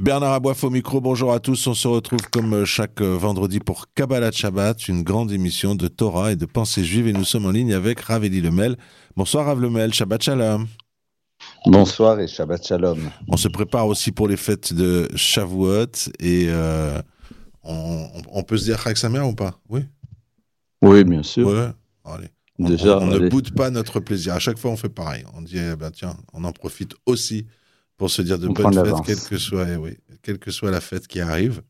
Bernard Aboif au micro, bonjour à tous. On se retrouve comme chaque vendredi pour Kabbalah Shabbat, une grande émission de Torah et de pensée juive. Et nous sommes en ligne avec Rav Eli Lemel. Bonsoir Rav Lemel, Shabbat Shalom. Bonsoir et Shabbat Shalom. On se prépare aussi pour les fêtes de Shavuot et euh, on, on, peut se dire Chag Samer ou pas? Oui? Oui, bien sûr. Ouais. Allez. Déjà, on, on ne boude pas notre plaisir. À chaque fois, on fait pareil. On dit, eh ben, tiens, on en profite aussi pour se dire de bonnes fêtes, quelle que, soit, eh oui, quelle que soit la fête qui arrive.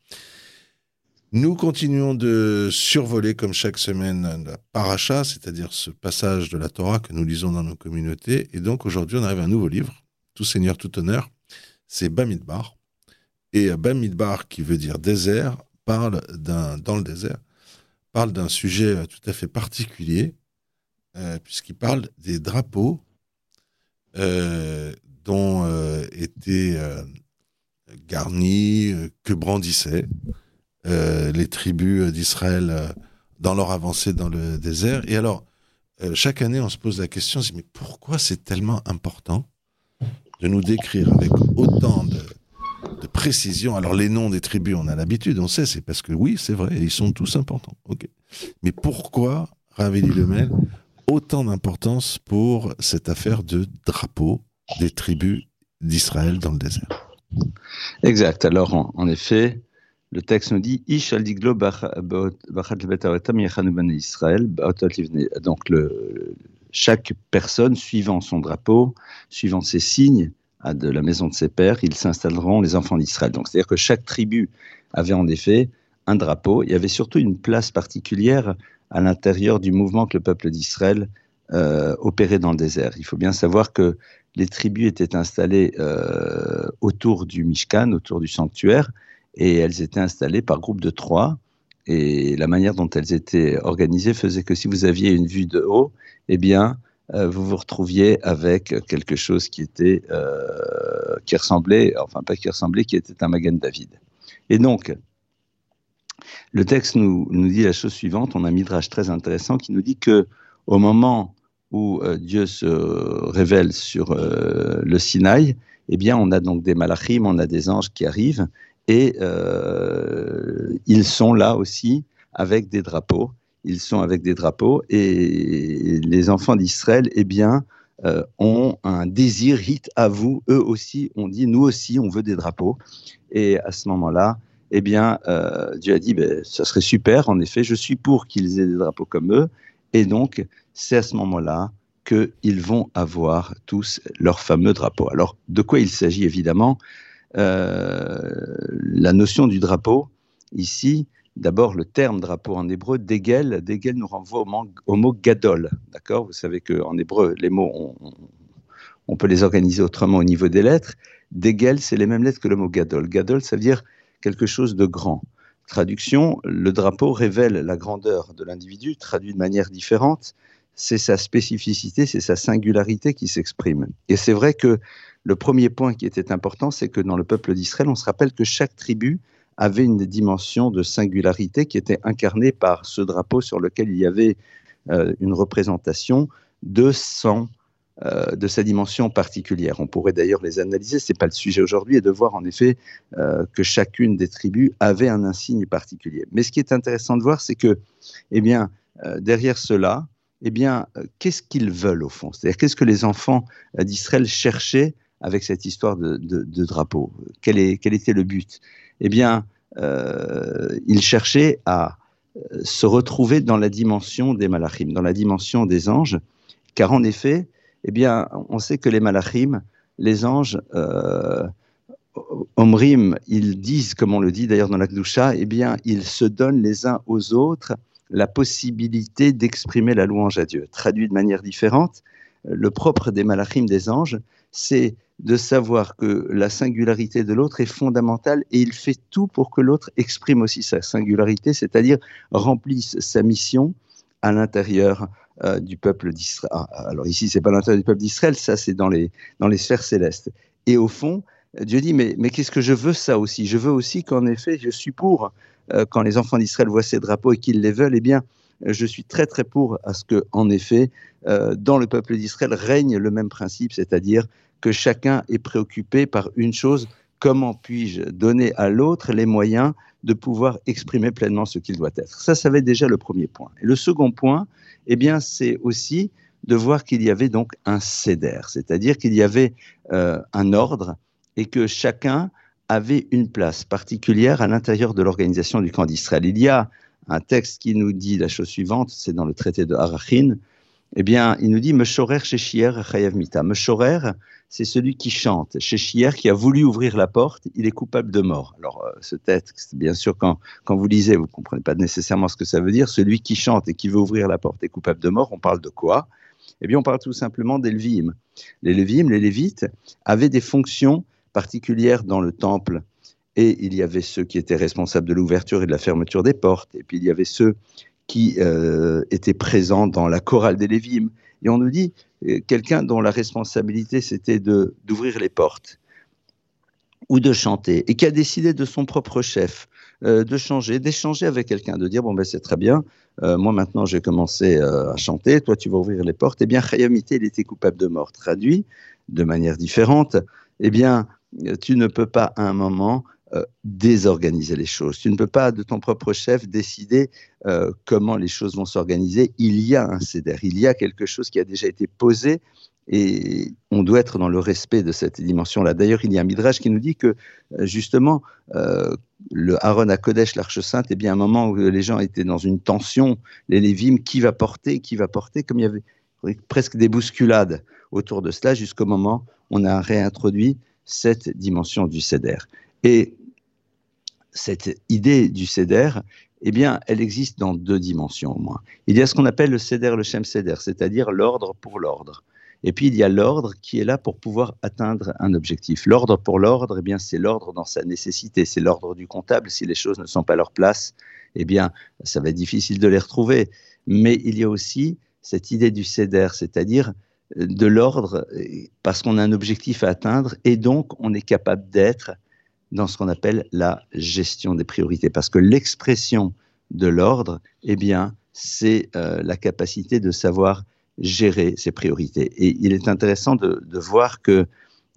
Nous continuons de survoler, comme chaque semaine, la paracha, c'est-à-dire ce passage de la Torah que nous lisons dans nos communautés. Et donc, aujourd'hui, on arrive à un nouveau livre, Tout Seigneur, tout honneur. C'est Bamidbar. Et Bamidbar, qui veut dire désert, parle d'un, dans le désert, parle d'un sujet euh, tout à fait particulier, euh, puisqu'il parle des drapeaux euh, dont euh, étaient euh, garnis, euh, que brandissaient les tribus d'Israël dans leur avancée dans le désert. Et alors, chaque année, on se pose la question, mais pourquoi c'est tellement important de nous décrire avec autant de, précision? Alors, les noms des tribus, on a l'habitude, on sait, c'est parce que oui, c'est vrai, ils sont tous importants. ok. Mais pourquoi, Raveli Lemel, autant d'importance pour cette affaire de drapeau des tribus d'Israël dans le désert Exact. Alors, en, effet, le texte nous dit bnei Israël. Donc, chaque personne, suivant son drapeau, suivant ses signes de la maison de ses pères, ils s'installeront les enfants d'Israël. Donc, c'est-à-dire que chaque tribu avait en effet un drapeau. Il y avait surtout une place particulière à l'intérieur du mouvement que le peuple d'Israël euh, opérait dans le désert. Il faut bien savoir que les tribus étaient installées euh, autour du Mishkan, autour du sanctuaire, et elles étaient installées par groupe de trois. Et la manière dont elles étaient organisées faisait que si vous aviez une vue de haut, eh bien, euh, vous vous retrouviez avec quelque chose qui était, euh, qui ressemblait, enfin pas qui ressemblait, qui était un Magan David. Et donc, le texte nous, nous dit la chose suivante. On a un midrash très intéressant qui nous dit que au moment où euh, Dieu se révèle sur euh, le Sinaï, eh bien, on a donc des malachim, on a des anges qui arrivent et euh, ils sont là aussi avec des drapeaux. Ils sont avec des drapeaux et les enfants d'Israël, eh bien, ont un désir hit à vous. Eux aussi, on dit, nous aussi, on veut des drapeaux. Et à ce moment-là, eh bien, Dieu a dit, ben, ça serait super. En effet, je suis pour qu'ils aient des drapeaux comme eux. Et donc, c'est à ce moment-là qu'ils vont avoir tous leur fameux drapeau. Alors, de quoi il s'agit évidemment? Euh, La notion du drapeau, ici, d'abord le terme drapeau en hébreu, dégel, dégel nous renvoie au, mot gadol. D'accord? Vous savez qu'en hébreu, les mots, on, on- on peut les organiser autrement au niveau des lettres. Dégel, c'est les mêmes lettres que le mot gadol. Gadol, ça veut dire quelque chose de grand. Traduction, le drapeau révèle la grandeur de l'individu, traduit de manière différente c'est sa spécificité, c'est sa singularité qui s'exprime. Et c'est vrai que le premier point qui était important, c'est que dans le peuple d'Israël, on se rappelle que chaque tribu avait une dimension de singularité qui était incarnée par ce drapeau sur lequel il y avait euh, une représentation de son, euh, de sa dimension particulière. On pourrait d'ailleurs les analyser, ce n'est pas le sujet aujourd'hui, et de voir en effet euh, que chacune des tribus avait un insigne particulier. Mais ce qui est intéressant de voir, c'est que, eh bien, derrière cela, eh bien, euh, qu'est-ce qu'ils veulent au fond? C'est-à-dire, qu'est-ce que les enfants euh, d'Israël cherchaient avec cette histoire de, drapeau? Quel, était le but? Eh bien, euh, ils cherchaient à se retrouver dans la dimension des malachim, dans la dimension des anges, car en effet, eh bien, on sait que les malachim, les anges, euh, Omrim, ils disent, comme on le dit d'ailleurs dans la Kdusha, eh bien, ils se donnent les uns aux autres la possibilité d'exprimer la louange à Dieu. Traduit de manière différente, le propre des malachim, des anges, c'est de savoir que la singularité de l'autre est fondamentale et il fait tout pour que l'autre exprime aussi sa singularité, c'est-à-dire remplisse sa mission à l'intérieur euh, du peuple d'Israël. Ah, alors ici, c'est pas l'intérieur du peuple d'Israël, ça c'est dans les, dans les sphères célestes. Et au fond, Dieu dit, mais, mais qu'est-ce que je veux ça aussi? Je veux aussi qu'en effet, je suis pour, quand les enfants d'Israël voient ces drapeaux et qu'ils les veulent, eh bien, je suis très très pour à ce que, en effet, euh, dans le peuple d'Israël règne le même principe, c'est-à-dire que chacun est préoccupé par une chose comment puis-je donner à l'autre les moyens de pouvoir exprimer pleinement ce qu'il doit être. Ça, ça va être déjà le premier point. Et le second point, eh bien, c'est aussi de voir qu'il y avait donc un céder, c'est-à-dire qu'il y avait euh, un ordre et que chacun avait une place particulière à l'intérieur de l'organisation du camp d'Israël. Il y a un texte qui nous dit la chose suivante, c'est dans le traité de Harachin, eh bien, il nous dit Meshorer Sheshier Chayav Mita. Meshorer, c'est celui qui chante. Sheshier, qui a voulu ouvrir la porte, il est coupable de mort. Alors, euh, ce texte, bien sûr, quand, quand vous lisez, vous ne comprenez pas nécessairement ce que ça veut dire. Celui qui chante et qui veut ouvrir la porte est coupable de mort. On parle de quoi? Eh bien, on parle tout simplement des Lévim. Les Lévim, les Lévites, avaient des fonctions particulières dans le temple. Et il y avait ceux qui étaient responsables de l'ouverture et de la fermeture des portes. Et puis, il y avait ceux qui euh, était présent dans la chorale des Lévim. Et on nous dit euh, quelqu'un dont la responsabilité c'était d'ouvrir les portes ou de chanter et qui a décidé de son propre chef euh, de changer, d'échanger avec quelqu'un, de dire bon ben c'est très bien, moi maintenant j'ai commencé à chanter, toi tu vas ouvrir les portes. Eh bien Chayamité il était coupable de mort. Traduit de manière différente, eh bien tu ne peux pas à un moment euh, désorganiser les choses. Tu ne peux pas de ton propre chef décider euh, comment les choses vont s'organiser. Il y a un CEDER, il y a quelque chose qui a déjà été posé et on doit être dans le respect de cette dimension-là. D'ailleurs, il y a un midrash qui nous dit que euh, justement, le Aaron à Kodesh, l'Arche Sainte, est bien un moment où les gens étaient dans une tension, les Lévim, qui va porter, qui va porter, comme il y avait presque des bousculades autour de cela, jusqu'au moment où on a réintroduit cette dimension du CEDER. Et cette idée du CEDER, eh bien, elle existe dans deux dimensions au moins. Il y a ce qu'on appelle le CEDER, le Shem CEDER, c'est-à-dire l'ordre pour l'ordre. Et puis il y a l'ordre qui est là pour pouvoir atteindre un objectif. L'ordre pour l'ordre, eh bien, c'est l'ordre dans sa nécessité, c'est l'ordre du comptable. Si les choses ne sont pas à leur place, eh bien, ça va être difficile de les retrouver. Mais il y a aussi cette idée du CEDER, c'est-à-dire de l'ordre parce qu'on a un objectif à atteindre et donc on est capable d'être dans ce qu'on appelle la gestion des priorités. Parce que l'expression de l'ordre, eh bien, c'est euh, la capacité de savoir gérer ses priorités. Et il est intéressant de, voir que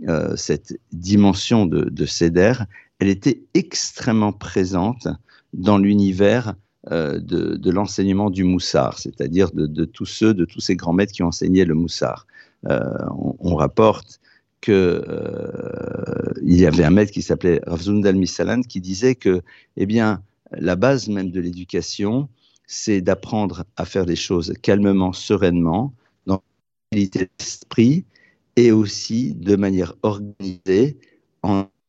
euh, cette dimension de, de CEDER, elle était extrêmement présente dans l'univers euh, de, l'enseignement du moussard, c'est-à-dire de, tous ceux, de tous ces grands maîtres qui ont enseigné le moussard. On, on, rapporte qu'il euh, y avait un maître qui s'appelait Ravzund al-Misalan qui disait que, eh bien, la base même de l'éducation, c'est d'apprendre à faire les choses calmement, sereinement, dans qualité d'esprit et aussi de manière organisée,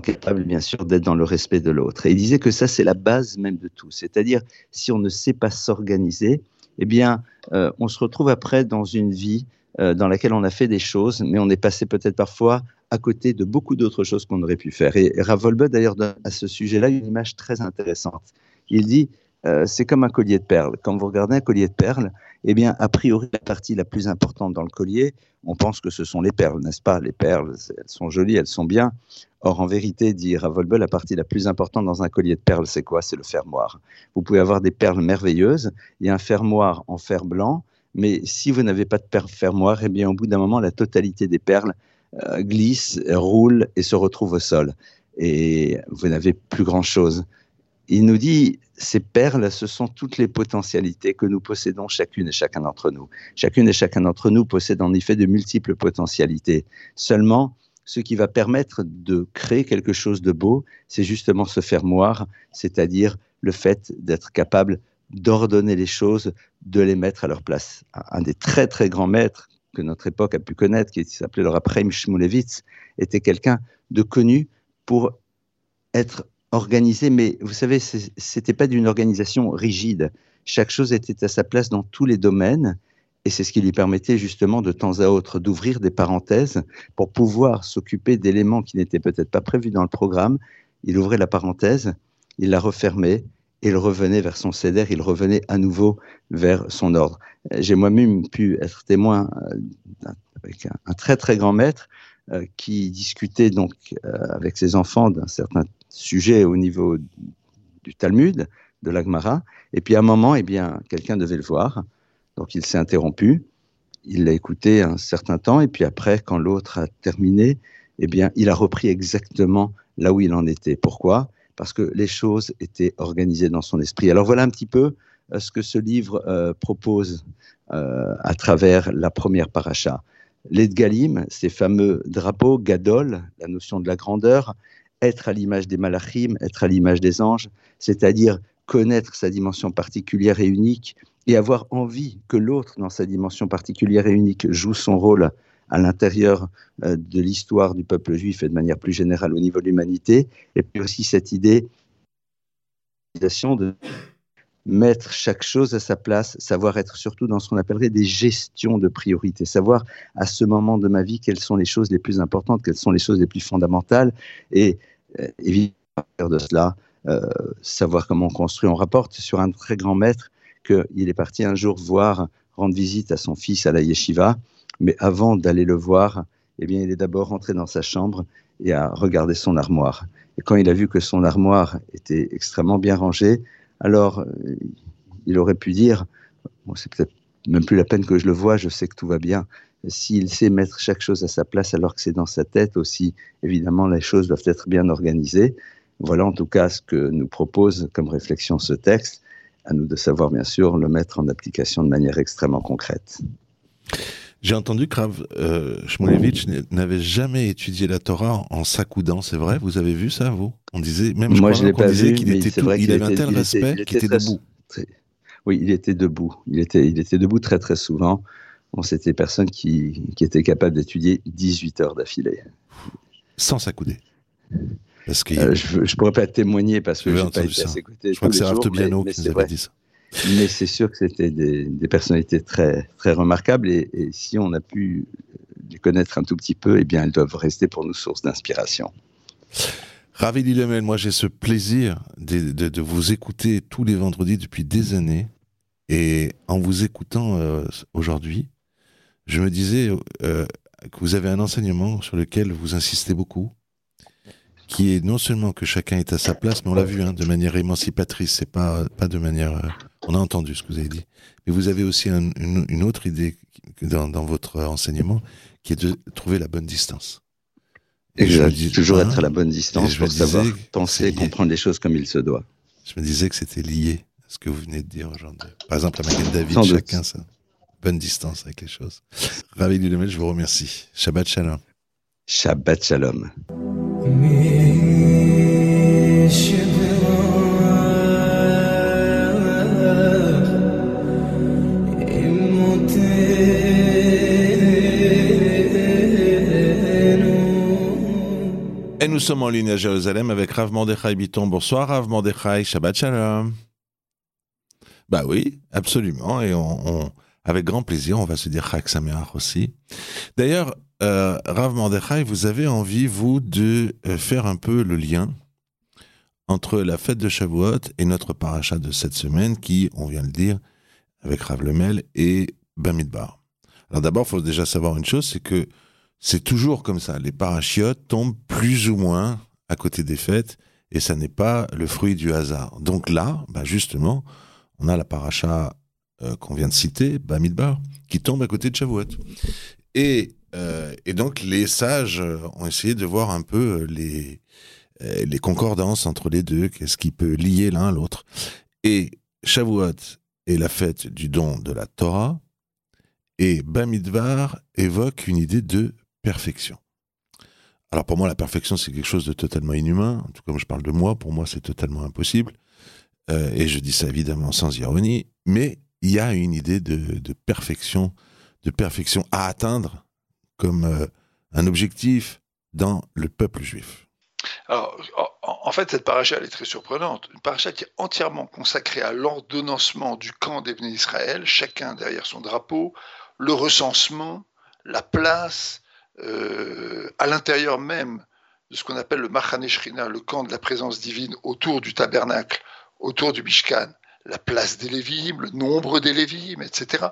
capable bien sûr d'être dans le respect de l'autre. Et il disait que ça, c'est la base même de tout. C'est-à-dire, si on ne sait pas s'organiser, eh bien, euh, on se retrouve après dans une vie euh, dans laquelle on a fait des choses, mais on est passé peut-être parfois à côté de beaucoup d'autres choses qu'on aurait pu faire. Et Ravolbe, d'ailleurs, donne à ce sujet-là une image très intéressante. Il dit, euh, c'est comme un collier de perles. Quand vous regardez un collier de perles, eh bien, a priori, la partie la plus importante dans le collier, on pense que ce sont les perles, n'est-ce pas? Les perles, elles sont jolies, elles sont bien. Or, en vérité, dit Ravolbe, la partie la plus importante dans un collier de perles, c'est quoi? C'est le fermoir. Vous pouvez avoir des perles merveilleuses et un fermoir en fer blanc, mais si vous n'avez pas de fermoir, eh bien, au bout d'un moment, la totalité des perles euh, glisse, roule et se retrouve au sol. Et vous n'avez plus grand-chose. Il nous dit, ces perles, ce sont toutes les potentialités que nous possédons chacune et chacun d'entre nous. Chacune et chacun d'entre nous possède en effet de multiples potentialités. Seulement, ce qui va permettre de créer quelque chose de beau, c'est justement ce fermoir, c'est-à-dire le fait d'être capable d'ordonner les choses, de les mettre à leur place. Un des très très grands maîtres que notre époque a pu connaître, qui s'appelait le Raphaël Shmulevitz, était quelqu'un de connu pour être organisé, mais vous savez, c'était pas d'une organisation rigide. Chaque chose était à sa place dans tous les domaines, et c'est ce qui lui permettait justement de temps à autre d'ouvrir des parenthèses pour pouvoir s'occuper d'éléments qui n'étaient peut-être pas prévus dans le programme. Il ouvrait la parenthèse, il la refermait, et il revenait vers son céder, il revenait à nouveau vers son ordre. J'ai moi-même pu être témoin euh, avec un, très très grand maître euh, qui discutait donc euh, avec ses enfants d'un certain sujet au niveau du Talmud, de l'Agmara, et puis à un moment, eh bien, quelqu'un devait le voir, donc il s'est interrompu, il l'a écouté un certain temps, et puis après, quand l'autre a terminé, eh bien, il a repris exactement là où il en était. Pourquoi? Parce que les choses étaient organisées dans son esprit. Alors voilà un petit peu euh, ce que ce livre euh, propose euh, à travers la première paracha. Les Galim, ces fameux drapeaux, Gadol, la notion de la grandeur, être à l'image des malachim, être à l'image des anges, c'est-à-dire connaître sa dimension particulière et unique et avoir envie que l'autre, dans sa dimension particulière et unique, joue son rôle à l'intérieur euh, de l'histoire du peuple juif et de manière plus générale au niveau de l'humanité, et puis aussi cette idée de mettre chaque chose à sa place, savoir être surtout dans ce qu'on appellerait des gestions de priorité, savoir à ce moment de ma vie quelles sont les choses les plus importantes, quelles sont les choses les plus fondamentales, et évidemment, de cela, euh, savoir comment on construit. On rapporte sur un très grand maître qu'il est parti un jour voir, rendre visite à son fils à la yeshiva, mais avant d'aller le voir, eh bien, il est d'abord rentré dans sa chambre et a regardé son armoire. Et quand il a vu que son armoire était extrêmement bien rangée, alors euh, il aurait pu dire, c'est peut-être même plus la peine que je le vois, je sais que tout va bien. S'il sait mettre chaque chose à sa place alors que c'est dans sa tête aussi, évidemment, les choses doivent être bien organisées. Voilà en tout cas ce que nous propose comme réflexion ce texte. À nous de savoir, bien sûr, le mettre en application de manière extrêmement concrète. J'ai entendu que Rav euh, Shmulevitch n'avait jamais étudié la Torah en s'accoudant, c'est vrai? Vous avez vu ça, vous? On disait, même Moi, je, l'ai pas vu, qu'il était vrai il avait un tel respect qu'il était, debout. oui, il était debout. Il était, il était debout très très souvent. C'était personne qui, qui était capable d'étudier 18 heures d'affilée. Sans s'accouder. Parce que euh, je ne pourrais pas témoigner parce que je n'ai pas été à ses côtés. Je crois que c'est Raph qui nous avait dit ça. Mais c'est sûr que c'était des, des, personnalités très, très remarquables et, et, si on a pu les connaître un tout petit peu, eh bien, elles doivent rester pour nous source d'inspiration. Ravi Lemel, moi j'ai ce plaisir de, de, de, vous écouter tous les vendredis depuis des années et en vous écoutant euh, aujourd'hui, je me disais euh, que vous avez un enseignement sur lequel vous insistez beaucoup, qui est non seulement que chacun est à sa place, mais on l'a vu hein, de manière émancipatrice, c'est pas pas de manière. Euh, on a entendu ce que vous avez dit, mais vous avez aussi un, une, une, autre idée dans, dans, votre enseignement, qui est de trouver la bonne distance. Exact. Dis, toujours hein, être à la bonne distance pour savoir penser et comprendre les choses comme il se doit. Je me disais que c'était lié à ce que vous venez de dire aujourd'hui. Par exemple, à Magali David, Sans chacun ça. Bonne distance avec les choses. Ravi Lemel, je vous remercie. Shabbat Shalom. Shabbat Shalom. Et nous sommes en ligne à Jérusalem avec Rav Mordechai Biton. Bonsoir Rav Mordechai, Shabbat Shalom. Bah oui, absolument. Et on, on, avec grand plaisir, on va se dire Chag Sameach aussi. D'ailleurs, euh, Rav Mordechai, vous avez envie, vous, de euh, faire un peu le lien entre la fête de Shavuot et notre paracha de cette semaine qui, on vient de le dire, avec Rav Lemel et Bamidbar. Alors d'abord, il faut déjà savoir une chose, c'est que c'est toujours comme ça. Les parachiotes tombent plus ou moins à côté des fêtes et ça n'est pas le fruit du hasard. Donc là, bah justement, on a la paracha euh, qu'on vient de citer, Bamidbar, qui tombe à côté de Shavuot. Et, euh, donc les sages ont essayé de voir un peu les, euh, les concordances entre les deux, qu'est-ce qui peut lier l'un à l'autre. Et Shavuot est la fête du don de la Torah, et Bamidbar évoque une idée de perfection. Alors pour moi, la perfection, c'est quelque chose de totalement inhumain. En tout cas, je parle de moi, pour moi, c'est totalement impossible. Et je dis ça évidemment sans ironie, mais il y a une idée de, perfection, de perfection à atteindre comme euh, un objectif dans le peuple juif. Alors, en fait, cette paracha, elle est très surprenante. Une paracha qui est entièrement consacrée à l'ordonnancement du camp des Israël, chacun derrière son drapeau, le recensement, la place, euh, à l'intérieur même de ce qu'on appelle le Machane Shrina, le camp de la présence divine autour du tabernacle, autour du Mishkan, la place des Lévim, le nombre des Lévim, etc.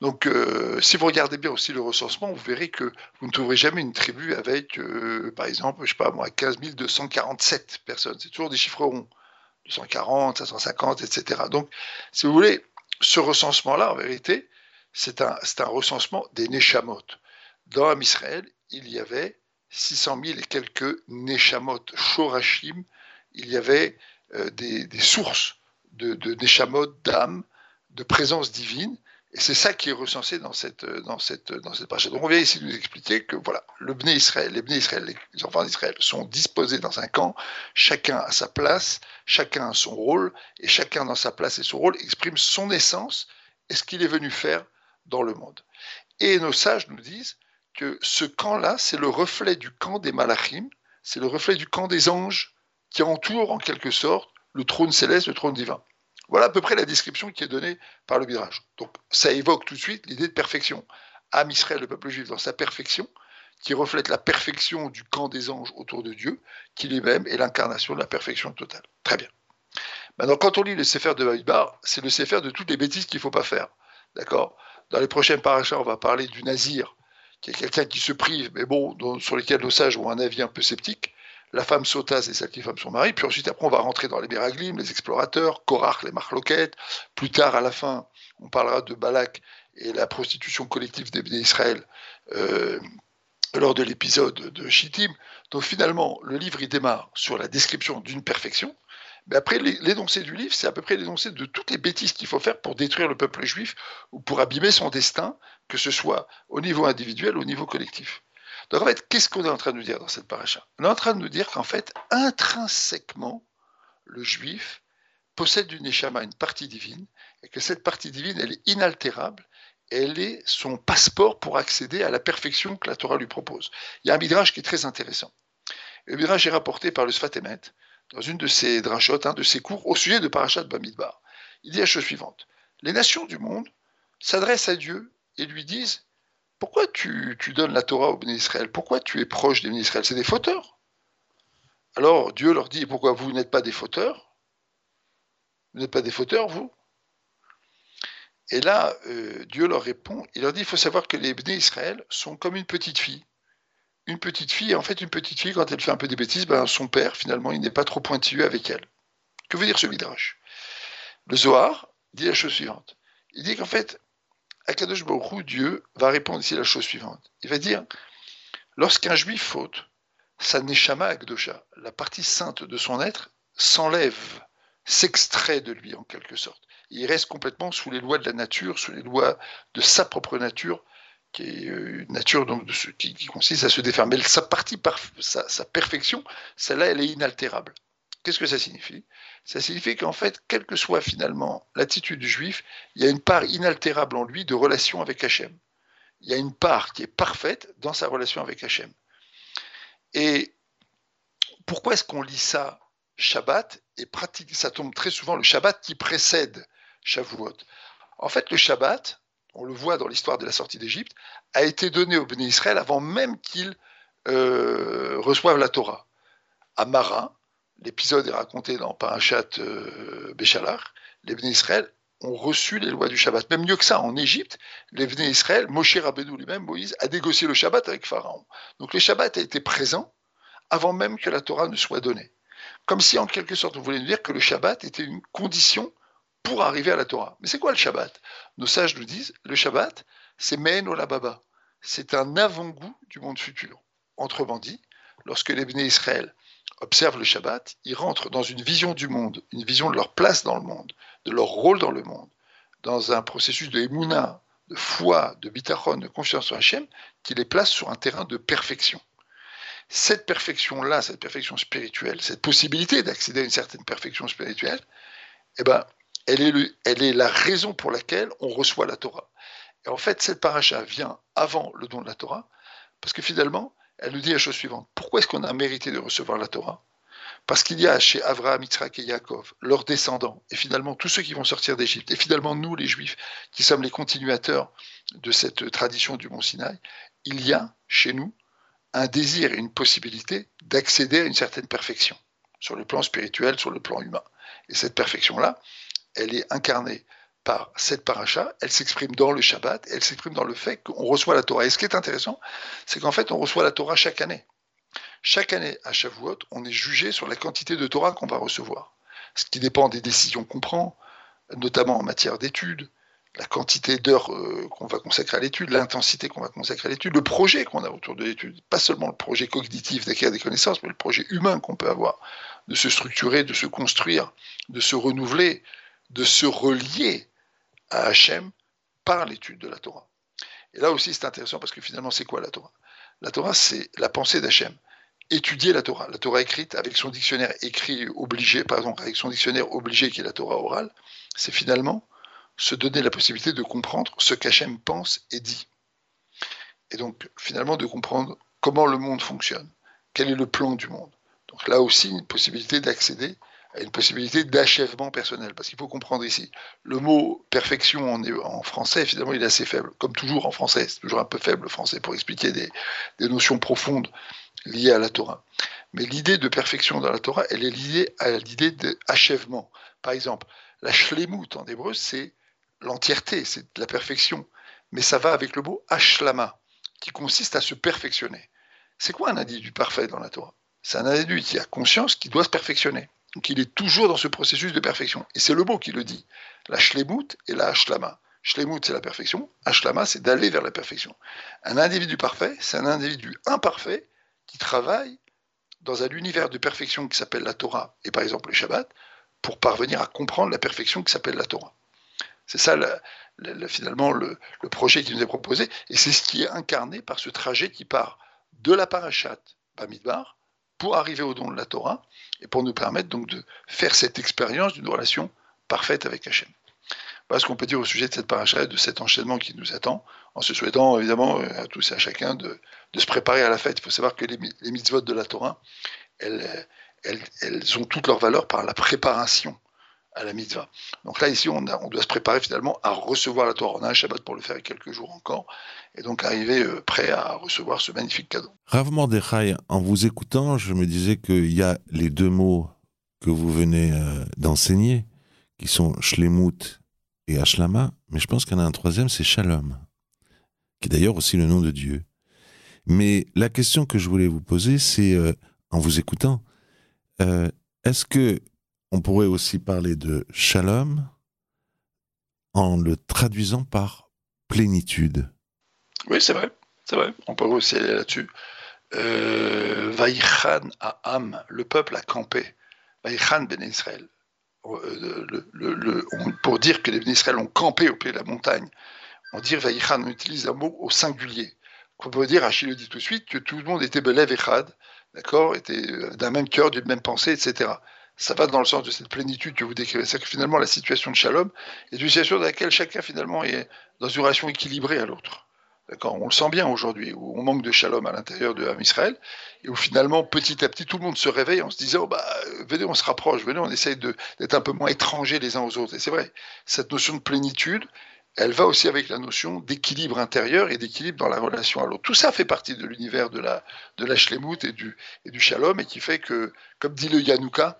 Donc, euh, si vous regardez bien aussi le recensement, vous verrez que vous ne trouverez jamais une tribu avec, euh, par exemple, je sais pas moi, 15 247 personnes. C'est toujours des chiffres ronds. 240, 550, etc. Donc, si vous voulez, ce recensement-là, en vérité, c'est un, recensement des Neshamot. Dans Israël, il y avait 600 000 et quelques Neshamot, Shorashim, il y avait euh, des, sources de, de d'âmes, de présence divine, et c'est ça qui est recensé dans cette, dans cette, dans cette. Donc on vient ici nous expliquer que voilà, le Bné Israël, les Bné Israël, les enfants d'Israël sont disposés dans un camp, chacun à sa place, chacun a son rôle, et chacun dans sa place et son rôle exprime son essence et ce qu'il est venu faire dans le monde. Et nos sages nous disent que ce camp-là, c'est le reflet du camp des Malachim, c'est le reflet du camp des anges qui entoure en quelque sorte le trône céleste, le trône divin. Voilà à peu près la description qui est donnée par le Midrash. Donc ça évoque tout de suite l'idée de perfection. Am Israël, le peuple juif, dans sa perfection, qui reflète la perfection du camp des anges autour de Dieu, qui lui-même est l'incarnation de la perfection totale. Très bien. Maintenant, quand on lit le Sefer de Baïbar, c'est le Sefer de toutes les bêtises qu'il ne faut pas faire. D'accord? Dans les prochains parachas, on va parler du Nazir, qui est quelqu'un qui se prive, mais bon, sur lesquels nos sages ont un avis un peu sceptique la femme Sota, c'est celle qui femme son mari. Puis ensuite, après, on va rentrer dans les Beraglim, les explorateurs, Korach, les Marloquettes. Plus tard, à la fin, on parlera de Balak et la prostitution collective des Israël euh, lors de l'épisode de Shittim. Donc finalement, le livre, il démarre sur la description d'une perfection. Mais après, l'énoncé du livre, c'est à peu près l'énoncé de toutes les bêtises qu'il faut faire pour détruire le peuple juif ou pour abîmer son destin, que ce soit au niveau individuel ou au niveau collectif. Donc en fait, qu'est-ce qu'on est en train de nous dire dans cette paracha? On est en train de nous dire qu'en fait, intrinsèquement, le juif possède une neshama, une partie divine, et que cette partie divine, elle est inaltérable, elle est son passeport pour accéder à la perfection que la Torah lui propose. Il y a un midrash qui est très intéressant. Le midrash est rapporté par le Sfatemet dans une de ses drachot, un de ses cours, au sujet de Parashat Bamidbar. Il dit la chose suivante. Les nations du monde s'adressent à Dieu et lui disent pourquoi tu, donnes la Torah aux Israël? Pourquoi tu es proche des Israël? C'est des fauteurs. Alors Dieu leur dit, pourquoi vous n'êtes pas des fauteurs? Vous n'êtes pas des fauteurs, vous? Et là, euh, Dieu leur répond, il leur dit, il faut savoir que les Bnei Israël sont comme une petite fille. Une petite fille, en fait, une petite fille, quand elle fait un peu des bêtises, ben, son père, finalement, il n'est pas trop pointilleux avec elle. Que veut dire ce midrash? Le Zohar dit la chose suivante. Il dit qu'en fait, Akadosh Baruch Dieu, va répondre ici la chose suivante. Il va dire, lorsqu'un juif faute, sa neshama akdosha, la partie sainte de son être, s'enlève, s'extrait de lui en quelque sorte. Il reste complètement sous les lois de la nature, sous les lois de sa propre nature, qui est euh, une nature donc, de ce, qui, consiste à se défaire. Mais sa partie, sa perfection, celle-là, elle est inaltérable. Qu'est-ce que ça signifie? Ça signifie qu'en fait, quelle que soit finalement l'attitude du juif, il y a une part inaltérable en lui de relation avec Hachem. Il y a une part qui est parfaite dans sa relation avec Hachem. Et pourquoi est-ce qu'on lit ça Shabbat et pratique Ça tombe très souvent le Shabbat qui précède Shavuot? En fait, le Shabbat, on le voit dans l'histoire de la sortie d'Égypte, a été donné au Béné Israël avant même qu'ils euh, reçoivent la Torah. À Marin, l'épisode est raconté dans Parashat euh, Béchalach, les Bnei Israël ont reçu les lois du Shabbat. Même mieux que ça, en Égypte, les Bnei Israël, Moshe Rabbeinu lui-même, Moïse, a négocié le Shabbat avec Pharaon. Donc le Shabbat a été présent avant même que la Torah ne soit donnée. Comme si, en quelque sorte, on voulait nous dire que le Shabbat était une condition pour arriver à la Torah. Mais c'est quoi le Shabbat? Nos sages nous disent, le Shabbat, c'est Mein Olababa. C'est un avant-goût du monde futur. Autrement dit, lorsque les Bnei Israël observent le Shabbat, ils rentrent dans une vision du monde, une vision de leur place dans le monde, de leur rôle dans le monde, dans un processus de émouna, de foi, de bitachon, de confiance en Hachem, qui les place sur un terrain de perfection. Cette perfection-là, cette perfection spirituelle, cette possibilité d'accéder à une certaine perfection spirituelle, eh ben, elle est, elle est la raison pour laquelle on reçoit la Torah. Et en fait, cette paracha vient avant le don de la Torah, parce que finalement, elle nous dit la chose suivante. Pourquoi est-ce qu'on a mérité de recevoir la Torah? Parce qu'il y a chez Avraham, Yitzhak et Yaakov, leurs descendants, et finalement tous ceux qui vont sortir d'Égypte, et finalement nous les Juifs, qui sommes les continuateurs de cette tradition du Mont Sinaï, il y a chez nous un désir et une possibilité d'accéder à une certaine perfection. sur le plan spirituel, sur le plan humain. Et cette perfection-là, elle est incarnée par cette paracha, elle s'exprime dans le Shabbat, elle s'exprime dans le fait qu'on reçoit la Torah. Et ce qui est intéressant, c'est qu'en fait, on reçoit la Torah chaque année. Chaque année, à Shavuot, on est jugé sur la quantité de Torah qu'on va recevoir. Ce qui dépend des décisions qu'on prend, notamment en matière d'études, la quantité d'heures euh, qu'on va consacrer à l'étude, l'intensité qu'on va consacrer à l'étude, le projet qu'on a autour de l'étude, pas seulement le projet cognitif d'acquérir des connaissances, mais le projet humain qu'on peut avoir, de se structurer, de se construire, de se renouveler, de se relier à Hachem par l'étude de la Torah. Et là aussi, c'est intéressant parce que finalement, c'est quoi la Torah? La Torah, c'est la pensée d'Hachem. Étudier la Torah, la Torah écrite avec son dictionnaire écrit obligé, par exemple, avec son dictionnaire obligé qui est la Torah orale, c'est finalement se donner la possibilité de comprendre ce qu'Hachem pense et dit. Et donc, finalement, de comprendre comment le monde fonctionne, quel est le plan du monde. Donc là aussi, une possibilité d'accéder à une possibilité d'achèvement personnel. Parce qu'il faut comprendre ici, le mot perfection en, français, finalement, il est assez faible. Comme toujours en français, c'est toujours un peu faible le français pour expliquer des, des notions profondes liées à la Torah. Mais l'idée de perfection dans la Torah, elle est liée à l'idée d'achèvement. Par exemple, la shlemut en hébreu, c'est l'entièreté, c'est la perfection. Mais ça va avec le mot ashlama, qui consiste à se perfectionner. C'est quoi un individu parfait dans la Torah? C'est un individu qui a conscience qu'il doit se perfectionner. Donc il est toujours dans ce processus de perfection. Et c'est le mot qui le dit. La shlemut et la ashlama. Shlemut, c'est la perfection. Ashlama, c'est d'aller vers la perfection. Un individu parfait, c'est un individu imparfait qui travaille dans un univers de perfection qui s'appelle la Torah, et par exemple le Shabbat, pour parvenir à comprendre la perfection qui s'appelle la Torah. C'est ça, finalement, le, projet qui nous est proposé. Et c'est ce qui est incarné par ce trajet qui part de la parachat Bamidbar pour arriver au don de la Torah et pour nous permettre donc de faire cette expérience d'une relation parfaite avec Hachem. Voilà ce qu'on peut dire au sujet de cette paracha de cet enchaînement qui nous attend, en se souhaitant évidemment à tous et à chacun de, se préparer à la fête. Il faut savoir que les, les mitzvot de la Torah, elles, elles ont toute leur valeur par la préparation à la mitzvah. Donc là, ici, on, doit se préparer finalement à recevoir la Torah. On un Shabbat pour le faire quelques jours encore, et donc arriver euh, prêt à recevoir ce magnifique cadeau. Rav Mordechai, en vous écoutant, je me disais qu'il y a les deux mots que vous venez euh, d'enseigner, qui sont shlemut et ashlama, mais je pense qu'il y en a un troisième, c'est shalom, qui est d'ailleurs aussi le nom de Dieu. Mais la question que je voulais vous poser, c'est, euh, en vous écoutant, est-ce que on pourrait aussi parler de shalom en le traduisant par plénitude. Oui, c'est vrai. C'est vrai. On peut aussi aller là-dessus. Euh, Vaïchan à Am, le peuple a campé. Vaïchan ben Israël. Euh, pour dire que les ben Israël ont campé au pied de la montagne, on dit Vaïchan, on utilise un mot au singulier. On peut dire, Achille le dit tout de suite, que tout le monde était Belev Echad, d'accord, était d'un même cœur, d'une même pensée, etc ça va dans le sens de cette plénitude que vous décrivez. C'est que finalement, la situation de Shalom est une situation dans laquelle chacun finalement est dans une relation équilibrée à l'autre. D'accord? On le sent bien aujourd'hui, où on manque de Shalom à l'intérieur de Israël, et où finalement, petit à petit, tout le monde se réveille en se disant, bah, venez, on se rapproche, venez, on essaye d'être un peu moins étrangers les uns aux autres. Et c'est vrai, cette notion de plénitude, elle va aussi avec la notion d'équilibre intérieur et d'équilibre dans la relation à l'autre. Tout ça fait partie de l'univers de la, de la et du, et du Shalom, et qui fait que, comme dit le Yanouka,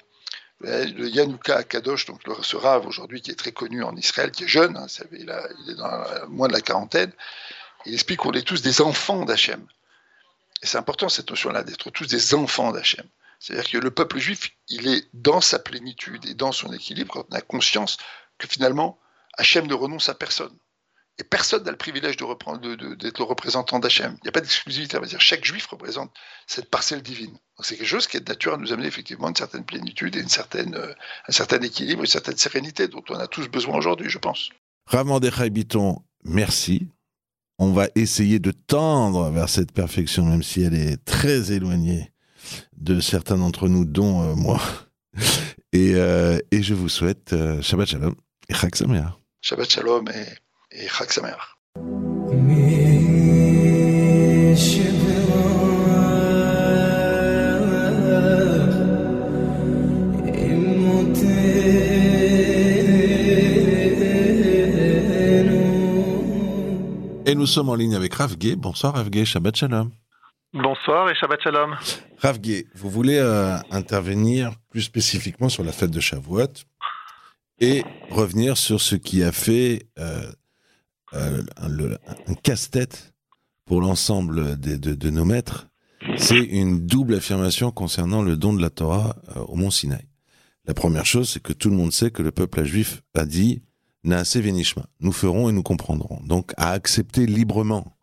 le Yanouka Kadosh, donc ce rave aujourd'hui qui est très connu en Israël, qui est jeune, hein, il, est dans moins de la quarantaine, il explique qu'on est tous des enfants d'Hachem. Et c'est important cette notion-là, d'être tous des enfants d'Hachem. C'est-à-dire que le peuple juif, il est dans sa plénitude et dans son équilibre on a conscience que finalement, Hachem ne renonce à personne. Et personne n'a le privilège de reprendre, d'être le représentant d'Hachem. Il n'y a pas d'exclusivité. dire chaque juif représente cette parcelle divine. C'est quelque chose qui est de nature à nous amener effectivement une certaine plénitude et une certaine, euh, un certain équilibre, une certaine sérénité dont on a tous besoin aujourd'hui, je pense. Ramandechai Biton, merci. On va essayer de tendre vers cette perfection, même si elle est très éloignée de certains d'entre nous, dont euh, moi. Et, euh, et, je vous souhaite Shabbat Shalom et Chag. Shabbat Shalom et et Chag Sameach. Et nous sommes en ligne avec Rav Gay. Bonsoir Rav Gay, Shabbat Shalom. Bonsoir et Shabbat Shalom. Rav vous voulez euh, intervenir plus spécifiquement sur la fête de Shavuot et revenir sur ce qui a fait euh, euh, un, casse-tête pour l'ensemble de, nos maîtres. C'est une double affirmation concernant le don de la Torah au mont Sinaï. La première chose, c'est que tout le monde sait que le peuple juif a dit Naase Venishma, nous ferons et nous comprendrons. Donc, à accepter librement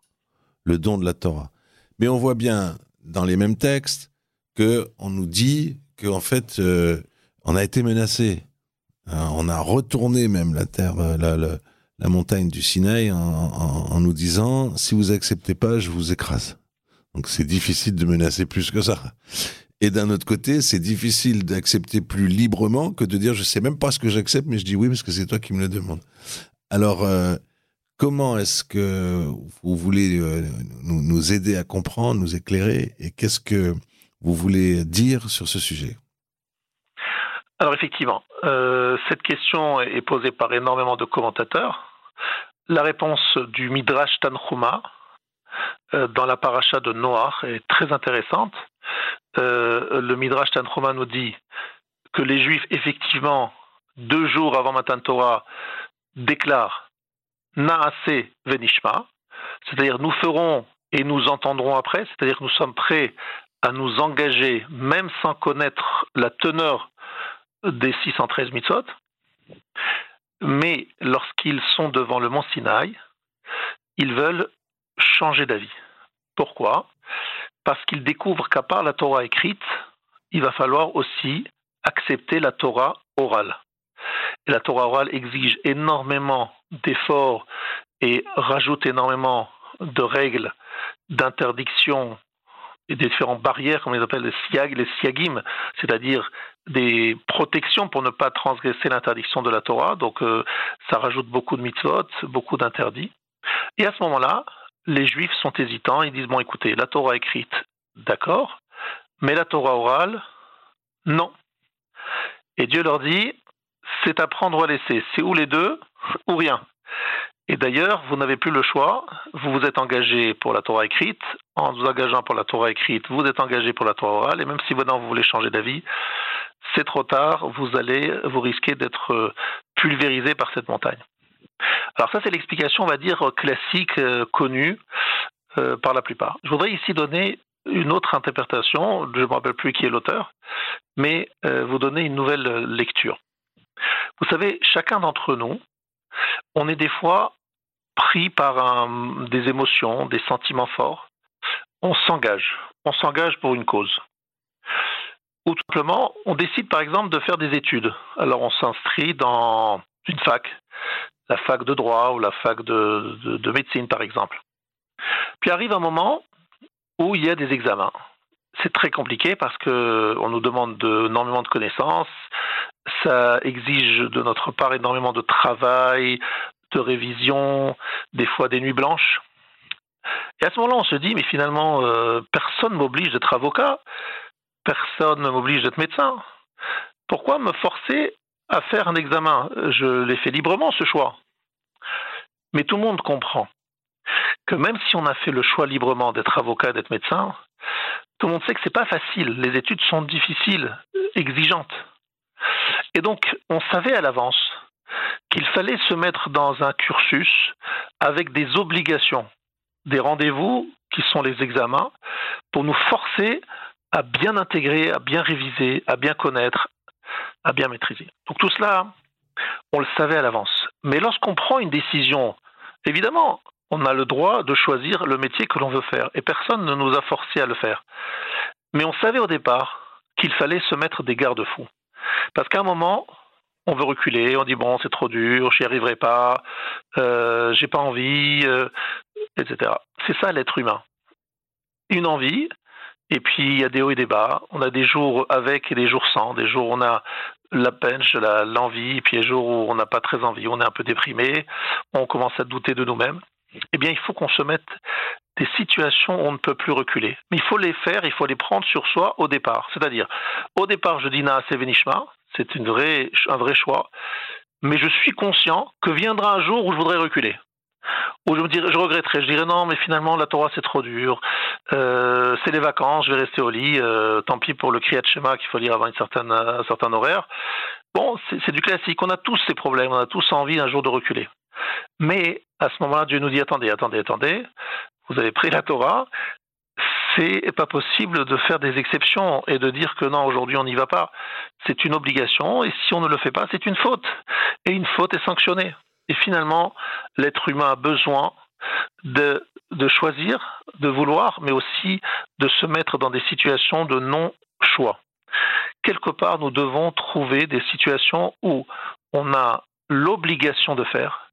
le don de la Torah. Mais on voit bien dans les mêmes textes que on nous dit qu'en fait, euh, on a été menacé. On a retourné même la terre, euh, la, montagne du Sinaï en, nous disant si vous acceptez pas, je vous écrase. Donc c'est difficile de menacer plus que ça. Et d'un autre côté, c'est difficile d'accepter plus librement que de dire je sais même pas ce que j'accepte, mais je dis oui parce que c'est toi qui me le demandes. Alors, euh, Comment est-ce que vous voulez euh, nous, aider à comprendre, nous éclairer et qu'est-ce que vous voulez dire sur ce sujet? Alors effectivement, euh, cette question est posée par énormément de commentateurs. La réponse du Midrash Tanchuma euh, dans la paracha de Noah est très intéressante. le Midrash Tanchuma nous dit que les Juifs, effectivement, deux jours avant Matan Torah, déclarent Naase Venishma, c'est-à-dire nous ferons et nous entendrons après, c'est-à-dire nous sommes prêts à nous engager, même sans connaître la teneur des 613 mitzvot, mais lorsqu'ils sont devant le mont Sinaï, ils veulent changer d'avis. Pourquoi? Parce qu'ils découvrent qu'à part la Torah écrite, il va falloir aussi accepter la Torah orale. Et la Torah orale exige énormément d'efforts et rajoute énormément de règles, d'interdictions et des différentes barrières, comme on les appelle les siag, les siagim, c'est-à-dire des protections pour ne pas transgresser l'interdiction de la Torah. Donc euh, ça rajoute beaucoup de mitzvot, beaucoup d'interdits. Et à ce moment-là, les juifs sont hésitants, ils disent, bon écoutez, la Torah écrite, d'accord, mais la Torah orale, non. Et Dieu leur dit, c'est à prendre ou à laisser. C'est ou les deux ou rien. Et d'ailleurs, vous n'avez plus le choix. Vous vous êtes engagé pour la Torah écrite. En vous engageant pour la Torah écrite, vous êtes engagé pour la Torah orale. Et même si maintenant vous voulez changer d'avis, c'est trop tard. Vous allez, vous risquez d'être euh, pulvérisé par cette montagne. Alors ça, c'est l'explication, on va dire, classique, euh, connue euh, par la plupart. Je voudrais ici donner une autre interprétation. Je ne me rappelle plus qui est l'auteur, mais vous donner une nouvelle lecture. Vous savez, chacun d'entre nous, on est des fois pris par des émotions, des sentiments forts. On s'engage. On s'engage pour une cause. Ou tout simplement, on décide par exemple de faire des études. Alors on s'inscrit dans une fac, la fac de droit ou la fac de, de médecine par exemple. Puis arrive un moment où il y a des examens c'est très compliqué parce que on nous demande énormément de connaissances, ça exige de notre part énormément de travail, de révision, des fois des nuits blanches. Et à ce moment-là, on se dit, mais finalement, euh, personne ne m'oblige d'être avocat, personne ne m'oblige d'être médecin. Pourquoi me forcer à faire un examen? Je l'ai fait librement, ce choix. Mais tout le monde comprend que même si on a fait le choix librement d'être avocat, d'être médecin, tout le monde sait que ce n'est pas facile. Les études sont difficiles, exigeantes. Et donc, on savait à l'avance qu'il fallait se mettre dans un cursus avec des obligations, des rendez-vous qui sont les examens, pour nous forcer à bien intégrer, à bien réviser, à bien connaître, à bien maîtriser. Donc tout cela, on le savait à l'avance. Mais lorsqu'on prend une décision, évidemment, on a le droit de choisir le métier que l'on veut faire, et personne ne nous a forcé à le faire. Mais on savait au départ qu'il fallait se mettre des garde-fous. Parce qu'à un moment, on veut reculer, on dit bon, c'est trop dur, j'y arriverai pas, euh, j'ai pas envie, euh, etc. C'est ça l'être humain. Une envie, et puis il y a des hauts et des bas. On a des jours avec et des jours sans. Des jours où on a la peine, l'envie, et puis des jours où on n'a pas très envie, on est un peu déprimé, on commence à douter de nous-mêmes eh bien, il faut qu'on se mette des situations où on ne peut plus reculer. Mais il faut les faire, il faut les prendre sur soi au départ. C'est-à-dire, au départ, je dis Naase Venishma, c'est un vrai choix, mais je suis conscient que viendra un jour où je voudrais reculer. Ou je me dirais, je regretterais, je dirais non, mais finalement la Torah c'est trop dur, euh, c'est les vacances, je vais rester au lit, euh, tant pis pour le Kriyat Shema qu'il faut lire avant une certaine, un certain horaire. Bon, c'est du classique, on a tous ces problèmes, on a tous envie un jour de reculer. Mais à ce moment-là, Dieu nous dit attendez, attendez, attendez, vous avez pris la Torah, c'est pas possible de faire des exceptions et de dire que non, aujourd'hui on n'y va pas. C'est une obligation et si on ne le fait pas, c'est une faute. Et une faute est sanctionnée. Et finalement, l'être humain a besoin de, de choisir, de vouloir, mais aussi de se mettre dans des situations de non-choix. Quelque part, nous devons trouver des situations où on a l'obligation de faire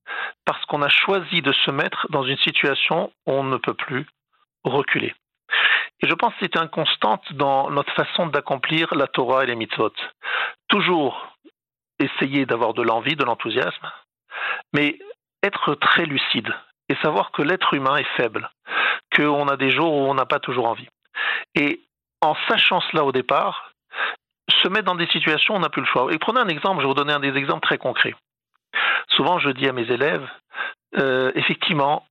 parce qu'on a choisi de se mettre dans une situation où on ne peut plus reculer. Et je pense que c'est une constante dans notre façon d'accomplir la Torah et les mitzvot. Toujours essayer d'avoir de l'envie, de l'enthousiasme, mais être très lucide et savoir que l'être humain est faible, qu'on a des jours où on n'a pas toujours envie. Et en sachant cela au départ, se mettre dans des situations où on n'a plus le choix. Et prenez un exemple, je vais vous donner un des exemples très concrets. Souvent, je dis à mes élèves, euh, effectivement,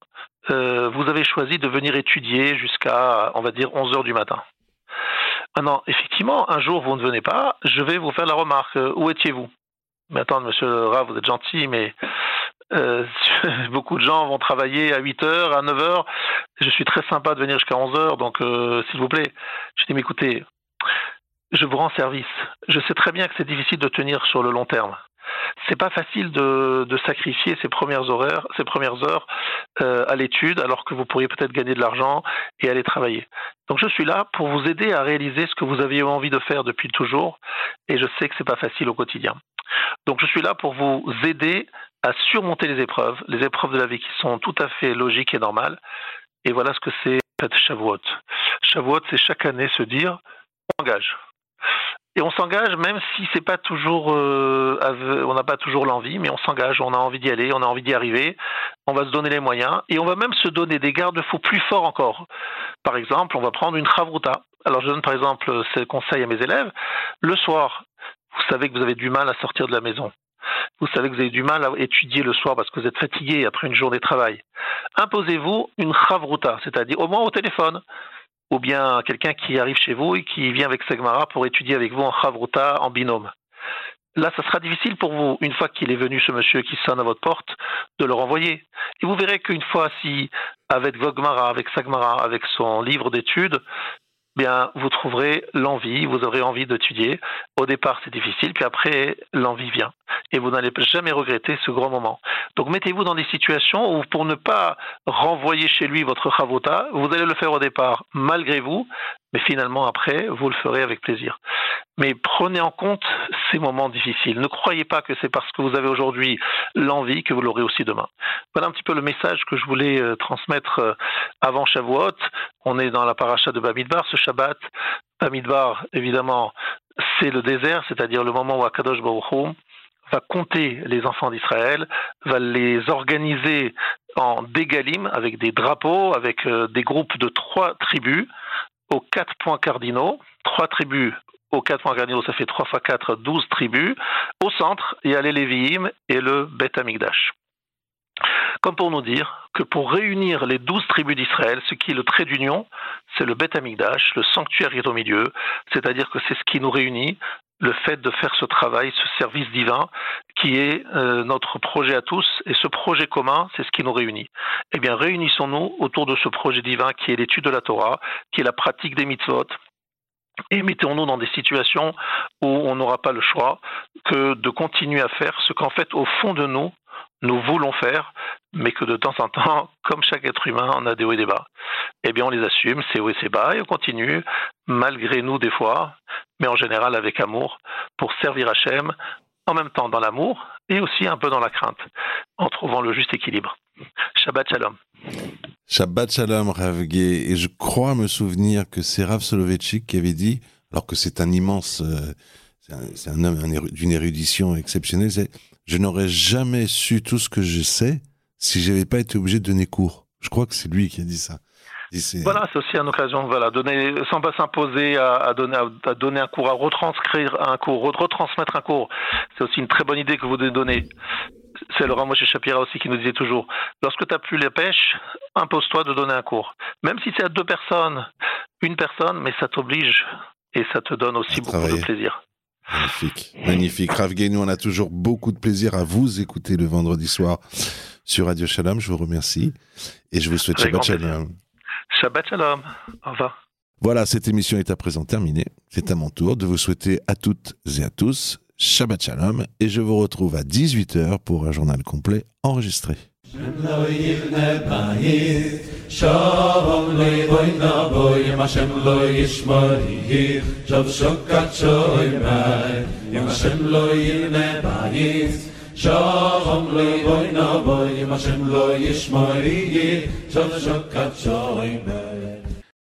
euh, vous avez choisi de venir étudier jusqu'à, on va dire, 11 heures du matin. Maintenant, effectivement, un jour, vous ne venez pas, je vais vous faire la remarque, euh, où étiez-vous? Mais attendez, monsieur Ra, vous êtes gentil, mais beaucoup de gens vont travailler à 8 heures, à 9 heures. Je suis très sympa de venir jusqu'à 11 heures, donc s'il vous plaît. Je dis, mais écoutez, je vous rends service. Je sais très bien que c'est difficile de tenir sur le long terme c'est pas facile de, sacrifier ces premières horaires, ces premières heures euh, à l'étude, alors que vous pourriez peut-être gagner de l'argent et aller travailler. Donc je suis là pour vous aider à réaliser ce que vous aviez envie de faire depuis toujours, et je sais que c'est pas facile au quotidien. Donc je suis là pour vous aider à surmonter les épreuves, les épreuves de la vie qui sont tout à fait logiques et normales. Et voilà ce que c'est cette Shavuot. Shavuot, c'est chaque année se dire, on engage et on s'engage même si c'est pas toujours, euh, on n'a pas toujours l'envie, mais on s'engage, on a envie d'y aller, on a envie d'y arriver, on va se donner les moyens et on va même se donner des garde-fous plus forts encore. Par exemple, on va prendre une chavruta. Alors je donne par exemple ce conseil à mes élèves. Le soir, vous savez que vous avez du mal à sortir de la maison. Vous savez que vous avez du mal à étudier le soir parce que vous êtes fatigué après une journée de travail. Imposez-vous une chavruta, c'est-à-dire au moins au téléphone ou bien quelqu'un qui arrive chez vous et qui vient avec Segmara pour étudier avec vous en Chavruta, en binôme. Là, ça sera difficile pour vous, une fois qu'il est venu ce monsieur qui sonne à votre porte, de le renvoyer. Et vous verrez qu'une fois, si, avec Vogmara, avec Sagmara, avec son livre d'études, bien, vous trouverez l'envie, vous aurez envie d'étudier. Au départ, c'est difficile, puis après, l'envie vient. Et vous n'allez jamais regretter ce grand moment. Donc, mettez-vous dans des situations où, pour ne pas renvoyer chez lui votre chavota, vous allez le faire au départ malgré vous, mais finalement, après, vous le ferez avec plaisir. Mais prenez en compte ces moments difficiles. Ne croyez pas que c'est parce que vous avez aujourd'hui l'envie que vous l'aurez aussi demain. Voilà un petit peu le message que je voulais euh, transmettre euh, avant Shavuot. On est dans la paracha de Bamidbar, ce Shabbat. Bamidbar, évidemment, c'est le désert, c'est-à-dire le moment où Akadosh Baruch va compter les enfants d'Israël, va les organiser en dégalim avec des drapeaux, avec euh, des groupes de trois tribus aux quatre points cardinaux, trois tribus aux quatre points cardinaux, ça fait trois fois quatre, douze tribus. Au centre, il y a les Lévi'im et le Beth Amikdash. Comme pour nous dire que pour réunir les douze tribus d'Israël, ce qui est le trait d'union, c'est le Beth Amikdash, le sanctuaire qui est au milieu, c'est-à-dire que c'est ce qui nous réunit, le fait de faire ce travail, ce service divin, qui est euh, notre projet à tous, et ce projet commun, c'est ce qui nous réunit. Eh bien, réunissons-nous autour de ce projet divin qui est l'étude de la Torah, qui est la pratique des mitzvot, et mettons-nous dans des situations où on n'aura pas le choix que de continuer à faire ce qu'en fait, au fond de nous, nous voulons faire, mais que de temps en temps, comme chaque être humain, on a des hauts et des bas. Eh bien, on les assume, c'est hauts et c'est bas, et on continue, malgré nous des fois, mais en général avec amour, pour servir Hachem, en même temps dans l'amour et aussi un peu dans la crainte, en trouvant le juste équilibre. Shabbat Shalom. Shabbat Shalom, Rav Gay. Et je crois me souvenir que c'est Rav Soloveitchik qui avait dit, alors que c'est un immense, euh, c'est un, homme d'une érudition exceptionnelle, je n'aurais jamais su tout ce que je sais si j'avais pas été obligé de donner cours. Je crois que c'est lui qui a dit ça. Voilà, c'est aussi une occasion, voilà, donner, sans pas s'imposer à, donner, à, donner un cours, à retranscrire un cours, retransmettre un cours. C'est aussi une très bonne idée que vous donnez. c'est Laurent Moshe Shapira aussi qui nous disait toujours, lorsque tu n'as plus les pêches, impose-toi de donner un cours. Même si c'est à deux personnes, une personne, mais ça t'oblige et ça te donne aussi beaucoup de plaisir. Magnifique, magnifique. Rav nous on a toujours beaucoup de plaisir à vous écouter le vendredi soir sur Radio Shalom. Je vous remercie et je vous souhaite Shabbat Shalom. Shabbat Shalom. Au revoir. Voilà, cette émission est à présent terminée. C'est à mon tour de vous souhaiter à toutes et à tous Shabbat Shalom et je vous retrouve à 18h pour un journal complet enregistré. שם לא יבנה בית שום לי בוי נבוי אם השם לא ישמור יהיך שוב שוקת שוי מי אם השם לא יבנה בית שום לי בוי נבוי אם השם לא ישמור יהיך שוב שוקת שוי מי